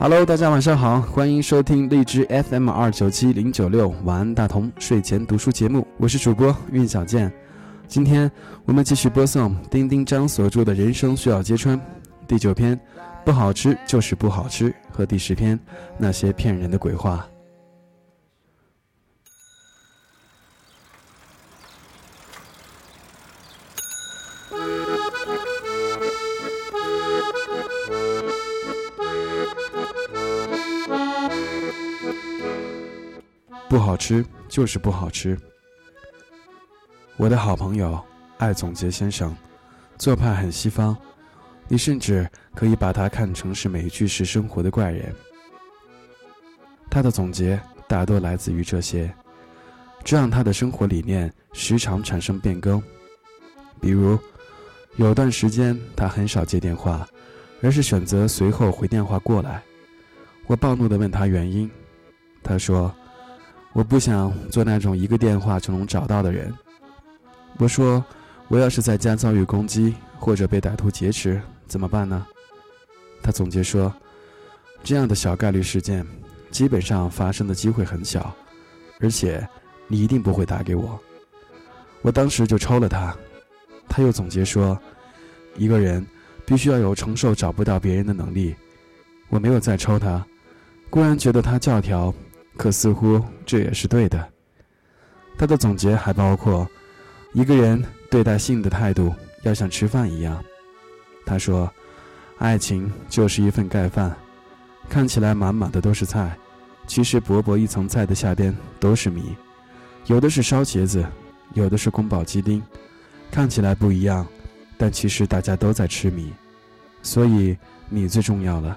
Hello，大家晚上好，欢迎收听荔枝 FM 二九七零九六晚安大同睡前读书节目，我是主播运小健。今天我们继续播送丁丁张所著的《人生需要揭穿》第九篇，不好吃就是不好吃和第十篇那些骗人的鬼话。不好吃就是不好吃。我的好朋友艾总结先生，做派很西方，你甚至可以把他看成是美剧式生活的怪人。他的总结大多来自于这些，这让他的生活理念时常产生变更。比如，有段时间他很少接电话，而是选择随后回电话过来。我暴怒地问他原因，他说。我不想做那种一个电话就能找到的人。我说，我要是在家遭遇攻击或者被歹徒劫持怎么办呢？他总结说，这样的小概率事件，基本上发生的机会很小，而且你一定不会打给我。我当时就抽了他。他又总结说，一个人必须要有承受找不到别人的能力。我没有再抽他，固然觉得他教条。可似乎这也是对的。他的总结还包括，一个人对待性的态度要像吃饭一样。他说，爱情就是一份盖饭，看起来满满的都是菜，其实薄薄一层菜的下边都是米，有的是烧茄子，有的是宫保鸡丁，看起来不一样，但其实大家都在吃米，所以米最重要了。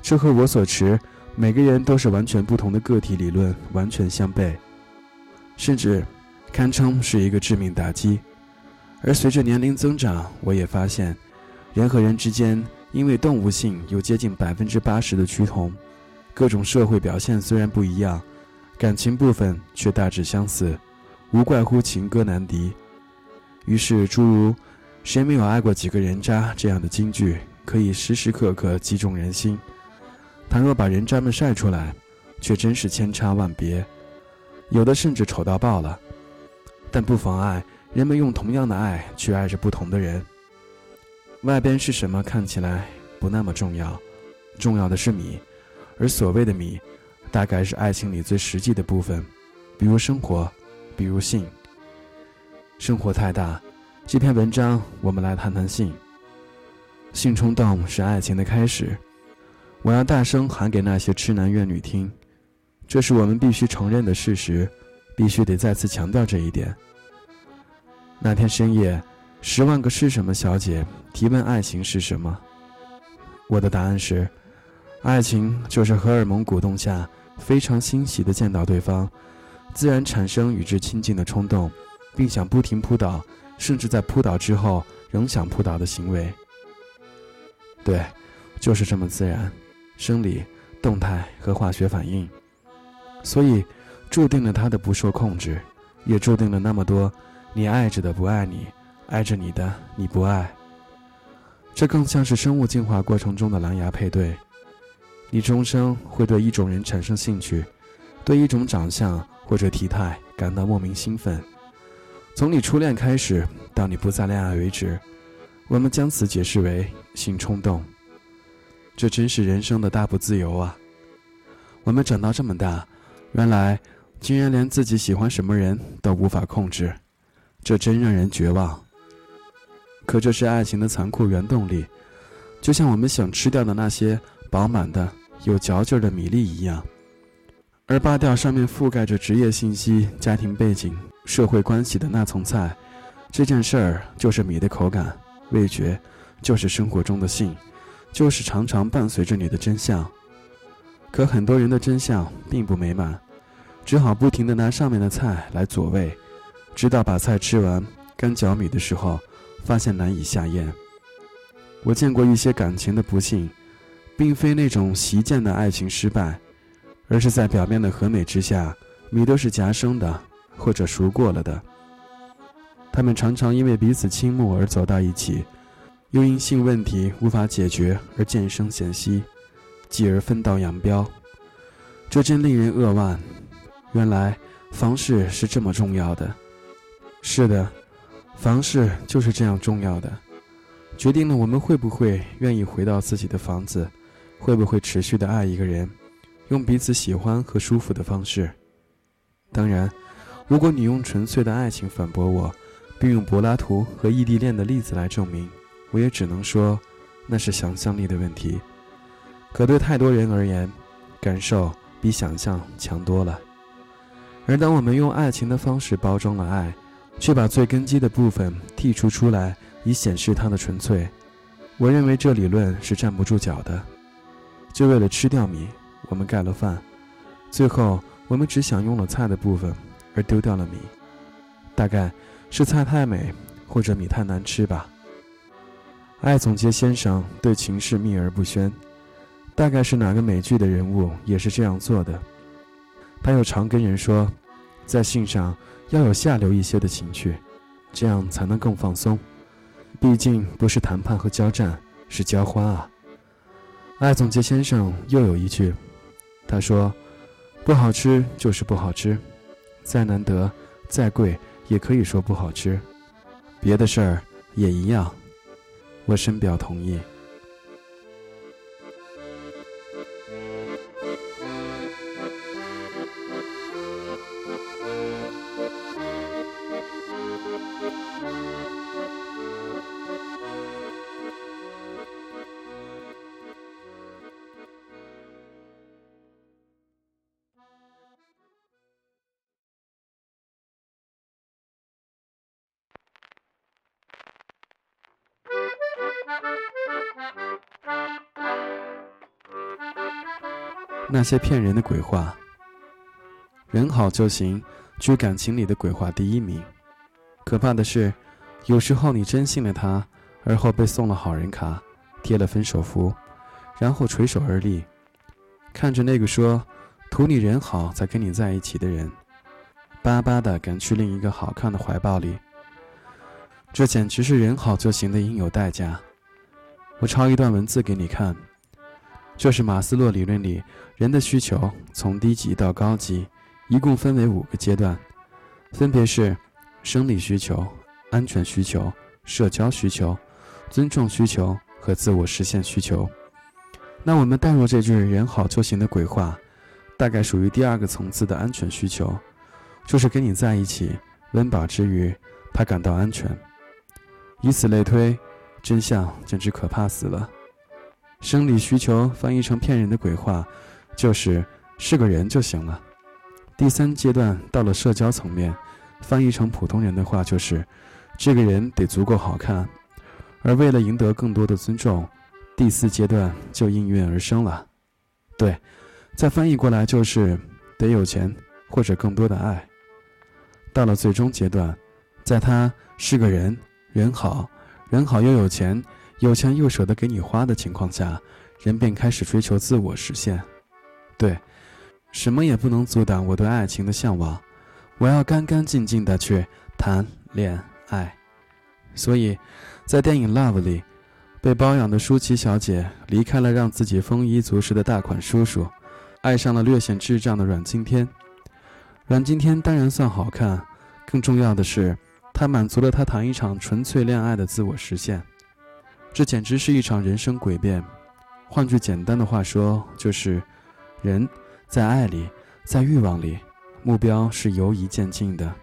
这和我所持。每个人都是完全不同的个体，理论完全相悖，甚至堪称是一个致命打击。而随着年龄增长，我也发现，人和人之间因为动物性有接近百分之八十的趋同，各种社会表现虽然不一样，感情部分却大致相似，无怪乎情歌难敌。于是，诸如“谁没有爱过几个人渣”这样的金句，可以时时刻刻击中人心。倘若把人渣们晒出来，却真是千差万别，有的甚至丑到爆了。但不妨碍人们用同样的爱去爱着不同的人。外边是什么看起来不那么重要，重要的是米，而所谓的米，大概是爱情里最实际的部分，比如生活，比如性。生活太大，这篇文章我们来谈谈性。性冲动是爱情的开始。我要大声喊给那些痴男怨女听，这是我们必须承认的事实，必须得再次强调这一点。那天深夜，十万个是什么小姐提问爱情是什么，我的答案是：爱情就是荷尔蒙鼓动下非常欣喜的见到对方，自然产生与之亲近的冲动，并想不停扑倒，甚至在扑倒之后仍想扑倒的行为。对，就是这么自然。生理、动态和化学反应，所以注定了他的不受控制，也注定了那么多你爱着的不爱你，爱着你的你不爱。这更像是生物进化过程中的狼牙配对，你终生会对一种人产生兴趣，对一种长相或者体态感到莫名兴奋。从你初恋开始到你不再恋爱为止，我们将此解释为性冲动。这真是人生的大不自由啊！我们长到这么大，原来竟然连自己喜欢什么人都无法控制，这真让人绝望。可这是爱情的残酷原动力，就像我们想吃掉的那些饱满的、有嚼劲的米粒一样，而扒掉上面覆盖着职业信息、家庭背景、社会关系的那层菜，这件事儿就是米的口感、味觉，就是生活中的性。就是常常伴随着你的真相，可很多人的真相并不美满，只好不停地拿上面的菜来佐味，直到把菜吃完干嚼米的时候，发现难以下咽。我见过一些感情的不幸，并非那种习见的爱情失败，而是在表面的和美之下，米都是夹生的或者熟过了的。他们常常因为彼此倾慕而走到一起。又因性问题无法解决而渐生嫌隙，继而分道扬镳。这真令人扼腕。原来房事是这么重要的。是的，房事就是这样重要的，决定了我们会不会愿意回到自己的房子，会不会持续的爱一个人，用彼此喜欢和舒服的方式。当然，如果你用纯粹的爱情反驳我，并用柏拉图和异地恋的例子来证明，我也只能说，那是想象力的问题。可对太多人而言，感受比想象强多了。而当我们用爱情的方式包装了爱，却把最根基的部分剔除出来，以显示它的纯粹，我认为这理论是站不住脚的。就为了吃掉米，我们盖了饭，最后我们只享用了菜的部分，而丢掉了米。大概是菜太美，或者米太难吃吧。爱总结先生对情事秘而不宣。大概是哪个美剧的人物也是这样做的。他又常跟人说，在信上要有下流一些的情趣，这样才能更放松。毕竟不是谈判和交战，是交欢啊。爱总结先生又有一句，他说：“不好吃就是不好吃，再难得再贵也可以说不好吃。别的事儿也一样。”我深表同意。那些骗人的鬼话，人好就行，居感情里的鬼话第一名。可怕的是，有时候你真信了他，而后被送了好人卡，贴了分手符，然后垂手而立，看着那个说图你人好才跟你在一起的人，巴巴的赶去另一个好看的怀抱里。这简直是人好就行的应有代价。我抄一段文字给你看。这是马斯洛理论里人的需求从低级到高级，一共分为五个阶段，分别是生理需求、安全需求、社交需求、尊重需求和自我实现需求。那我们带入这句“人好就行”的鬼话，大概属于第二个层次的安全需求，就是跟你在一起温饱之余，他感到安全。以此类推，真相简直可怕死了。生理需求翻译成骗人的鬼话，就是是个人就行了。第三阶段到了社交层面，翻译成普通人的话就是，这个人得足够好看。而为了赢得更多的尊重，第四阶段就应运而生了。对，再翻译过来就是得有钱或者更多的爱。到了最终阶段，在他是个人，人好，人好又有钱。有钱又舍得给你花的情况下，人便开始追求自我实现。对，什么也不能阻挡我对爱情的向往。我要干干净净的去谈恋爱。所以，在电影《Love》里，被包养的舒淇小姐离开了让自己丰衣足食的大款叔叔，爱上了略显智障的阮经天。阮经天当然算好看，更重要的是，他满足了他谈一场纯粹恋爱的自我实现。这简直是一场人生诡辩。换句简单的话说，就是人在爱里，在欲望里，目标是由移渐进的，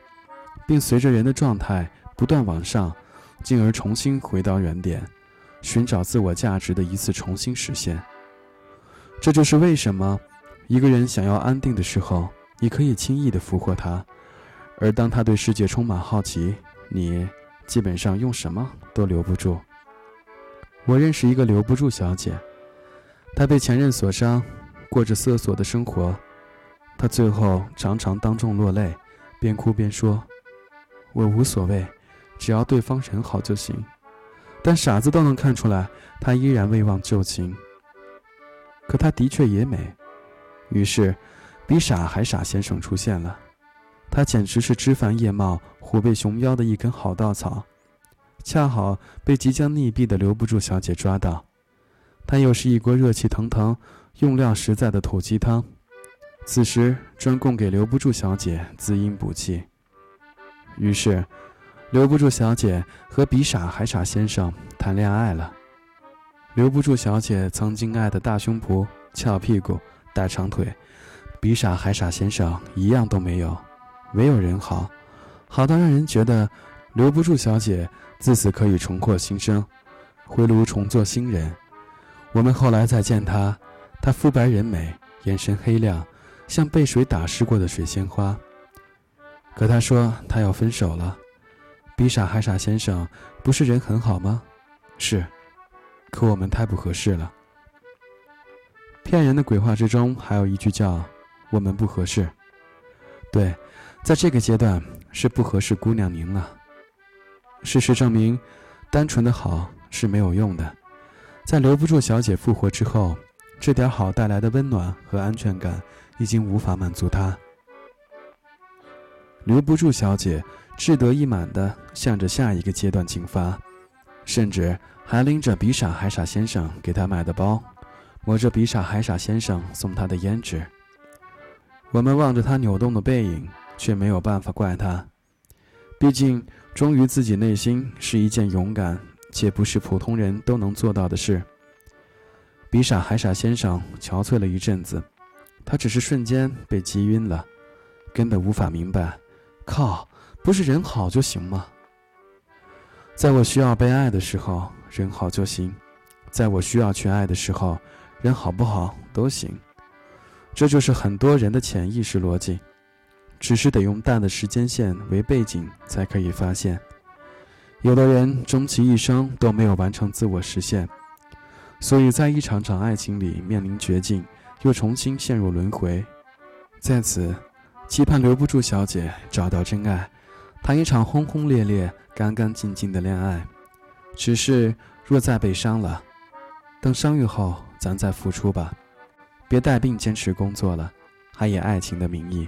并随着人的状态不断往上，进而重新回到原点，寻找自我价值的一次重新实现。这就是为什么一个人想要安定的时候，你可以轻易的俘获他；而当他对世界充满好奇，你基本上用什么都留不住。我认识一个留不住小姐，她被前任所伤，过着瑟索的生活。她最后常常当众落泪，边哭边说：“我无所谓，只要对方人好就行。”但傻子都能看出来，她依然未忘旧情。可她的确也美，于是，比傻还傻先生出现了。他简直是枝繁叶茂、虎背熊腰的一根好稻草。恰好被即将溺毙的留不住小姐抓到，它又是一锅热气腾腾、用料实在的土鸡汤。此时专供给留不住小姐滋阴补气。于是，留不住小姐和比傻还傻先生谈恋爱了。留不住小姐曾经爱的大胸脯、翘屁股、大长腿，比傻还傻先生一样都没有，没有人好，好到让人觉得留不住小姐自此可以重获新生，回炉重做新人。我们后来再见他，他肤白人美，眼神黑亮，像被水打湿过的水仙花。可他说他要分手了。比傻还傻先生不是人很好吗？是。可我们太不合适了。骗人的鬼话之中还有一句叫“我们不合适”。对，在这个阶段是不合适姑娘您了。事实证明，单纯的好是没有用的。在留不住小姐复活之后，这点好带来的温暖和安全感已经无法满足她。留不住小姐志得意满地向着下一个阶段进发，甚至。还拎着比傻还傻先生给她买的包，摸着比傻还傻先生送她的胭脂。我们望着他扭动的背影，却没有办法怪他。毕竟，忠于自己内心是一件勇敢且不是普通人都能做到的事。比傻还傻先生憔悴了一阵子，他只是瞬间被击晕了，根本无法明白。靠，不是人好就行吗？在我需要被爱的时候。人好就行，在我需要去爱的时候，人好不好都行。这就是很多人的潜意识逻辑，只是得用淡的时间线为背景才可以发现。有的人终其一生都没有完成自我实现，所以在一场场爱情里面临绝境，又重新陷入轮回。在此，期盼留不住小姐找到真爱，谈一场轰轰烈烈、干干净净的恋爱。只是，若再被伤了，等伤愈后，咱再付出吧，别带病坚持工作了，还以爱情的名义。